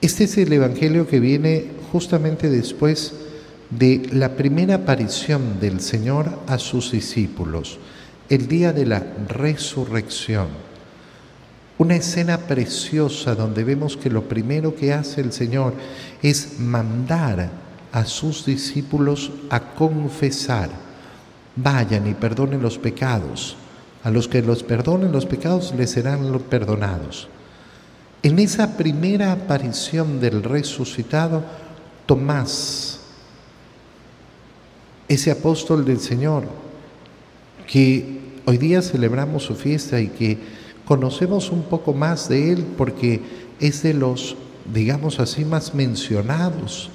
Este es el Evangelio que viene justamente después de la primera aparición del Señor a sus discípulos, el día de la resurrección. Una escena preciosa donde vemos que lo primero que hace el Señor es mandar a sus discípulos a confesar. Vayan y perdonen los pecados. A los que los perdonen los pecados les serán perdonados. En esa primera aparición del resucitado, Tomás, ese apóstol del Señor, que hoy día celebramos su fiesta y que conocemos un poco más de él porque es de los, digamos así, más mencionados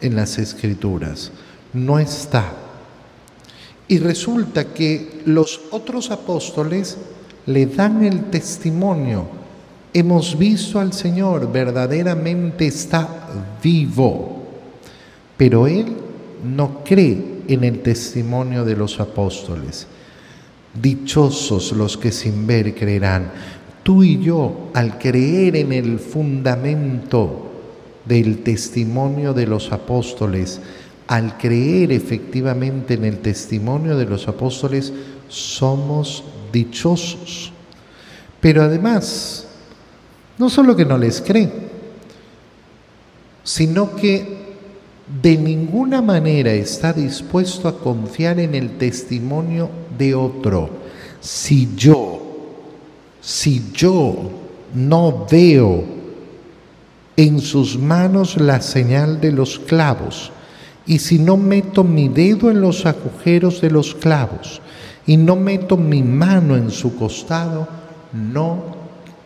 en las escrituras. No está. Y resulta que los otros apóstoles le dan el testimonio. Hemos visto al Señor, verdaderamente está vivo. Pero él no cree en el testimonio de los apóstoles. Dichosos los que sin ver creerán. Tú y yo, al creer en el fundamento del testimonio de los apóstoles, al creer efectivamente en el testimonio de los apóstoles, somos dichosos. Pero además, no solo que no les cree, sino que de ninguna manera está dispuesto a confiar en el testimonio de otro. Si yo, si yo no veo en sus manos la señal de los clavos, y si no meto mi dedo en los agujeros de los clavos, y no meto mi mano en su costado, no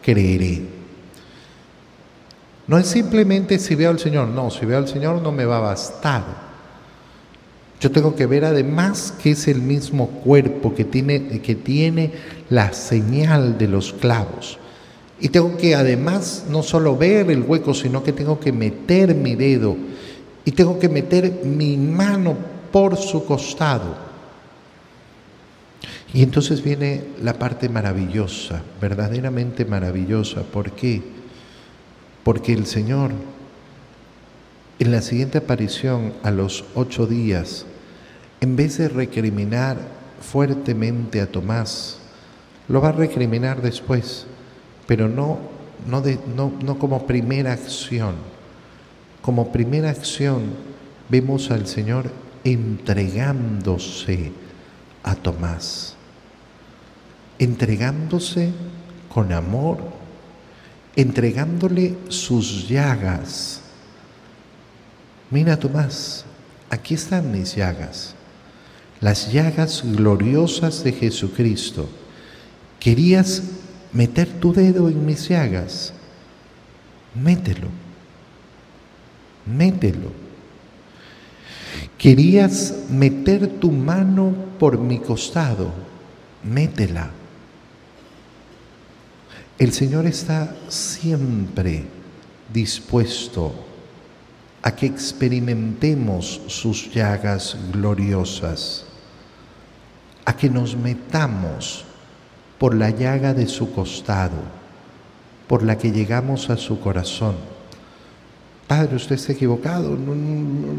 creeré. No es simplemente si veo al Señor, no, si veo al Señor no me va a bastar. Yo tengo que ver además que es el mismo cuerpo que tiene, que tiene la señal de los clavos. Y tengo que además no solo ver el hueco, sino que tengo que meter mi dedo y tengo que meter mi mano por su costado. Y entonces viene la parte maravillosa, verdaderamente maravillosa. ¿Por qué? Porque el Señor en la siguiente aparición a los ocho días, en vez de recriminar fuertemente a Tomás, lo va a recriminar después, pero no, no, no, no como primera acción. Como primera acción vemos al Señor entregándose a Tomás, entregándose con amor entregándole sus llagas. Mira Tomás, aquí están mis llagas, las llagas gloriosas de Jesucristo. ¿Querías meter tu dedo en mis llagas? Mételo, mételo. ¿Querías meter tu mano por mi costado? Métela. El Señor está siempre dispuesto a que experimentemos sus llagas gloriosas, a que nos metamos por la llaga de su costado, por la que llegamos a su corazón. Padre, usted está equivocado.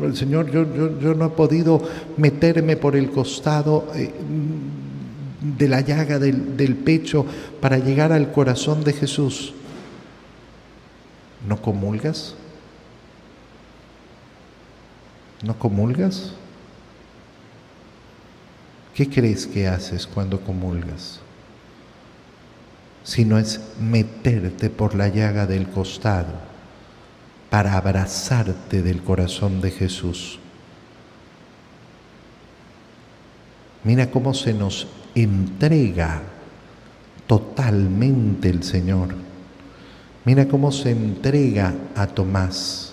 el Señor, yo, yo, no he podido meterme por el costado. Eh, de la llaga del, pecho para llegar al corazón de Jesús, ¿no comulgas? ¿No comulgas? ¿Qué crees que haces cuando comulgas? Si no es meterte por la llaga del costado para abrazarte del corazón de Jesús. Mira cómo se nos entrega totalmente el Señor. Mira cómo se entrega a Tomás.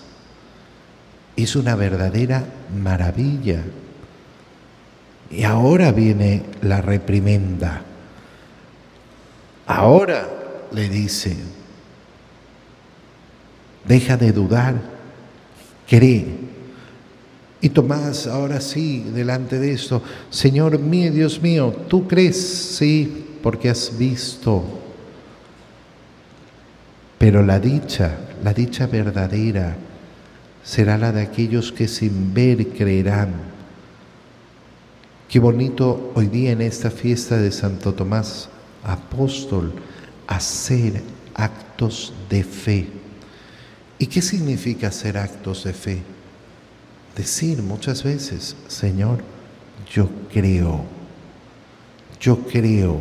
Es una verdadera maravilla. Y ahora viene la reprimenda. Ahora le dice, deja de dudar, cree. Y Tomás, ahora sí, delante de esto, Señor mío, Dios mío, ¿tú crees? Sí, porque has visto. Pero la dicha, la dicha verdadera, será la de aquellos que sin ver creerán. Qué bonito hoy día en esta fiesta de Santo Tomás, apóstol, hacer actos de fe. ¿Y qué significa hacer actos de fe? Decir muchas veces, Señor, yo creo, yo creo.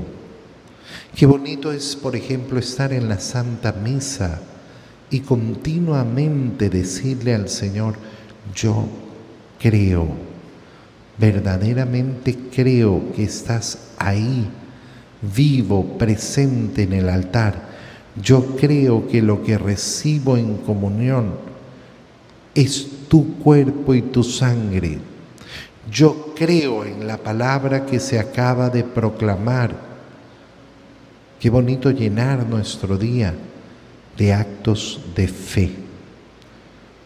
Qué bonito es, por ejemplo, estar en la Santa Misa y continuamente decirle al Señor, yo creo, verdaderamente creo que estás ahí, vivo, presente en el altar. Yo creo que lo que recibo en comunión es tu cuerpo y tu sangre. Yo creo en la palabra que se acaba de proclamar. Qué bonito llenar nuestro día de actos de fe.